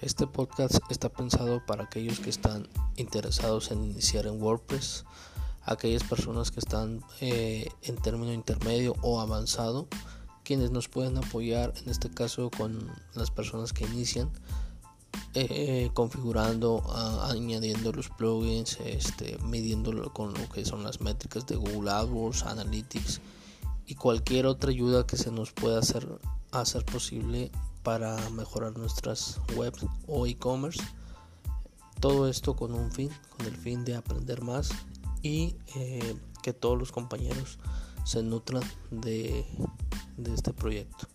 Este podcast está pensado para aquellos que están interesados en iniciar en WordPress, aquellas personas que están eh, en término intermedio o avanzado, quienes nos pueden apoyar en este caso con las personas que inician eh, configurando, añadiendo los plugins, este, con lo que son las métricas de Google AdWords, Analytics y cualquier otra ayuda que se nos pueda hacer, hacer posible para mejorar nuestras webs o e-commerce. Todo esto con un fin, con el fin de aprender más y eh, que todos los compañeros se nutran de este proyecto.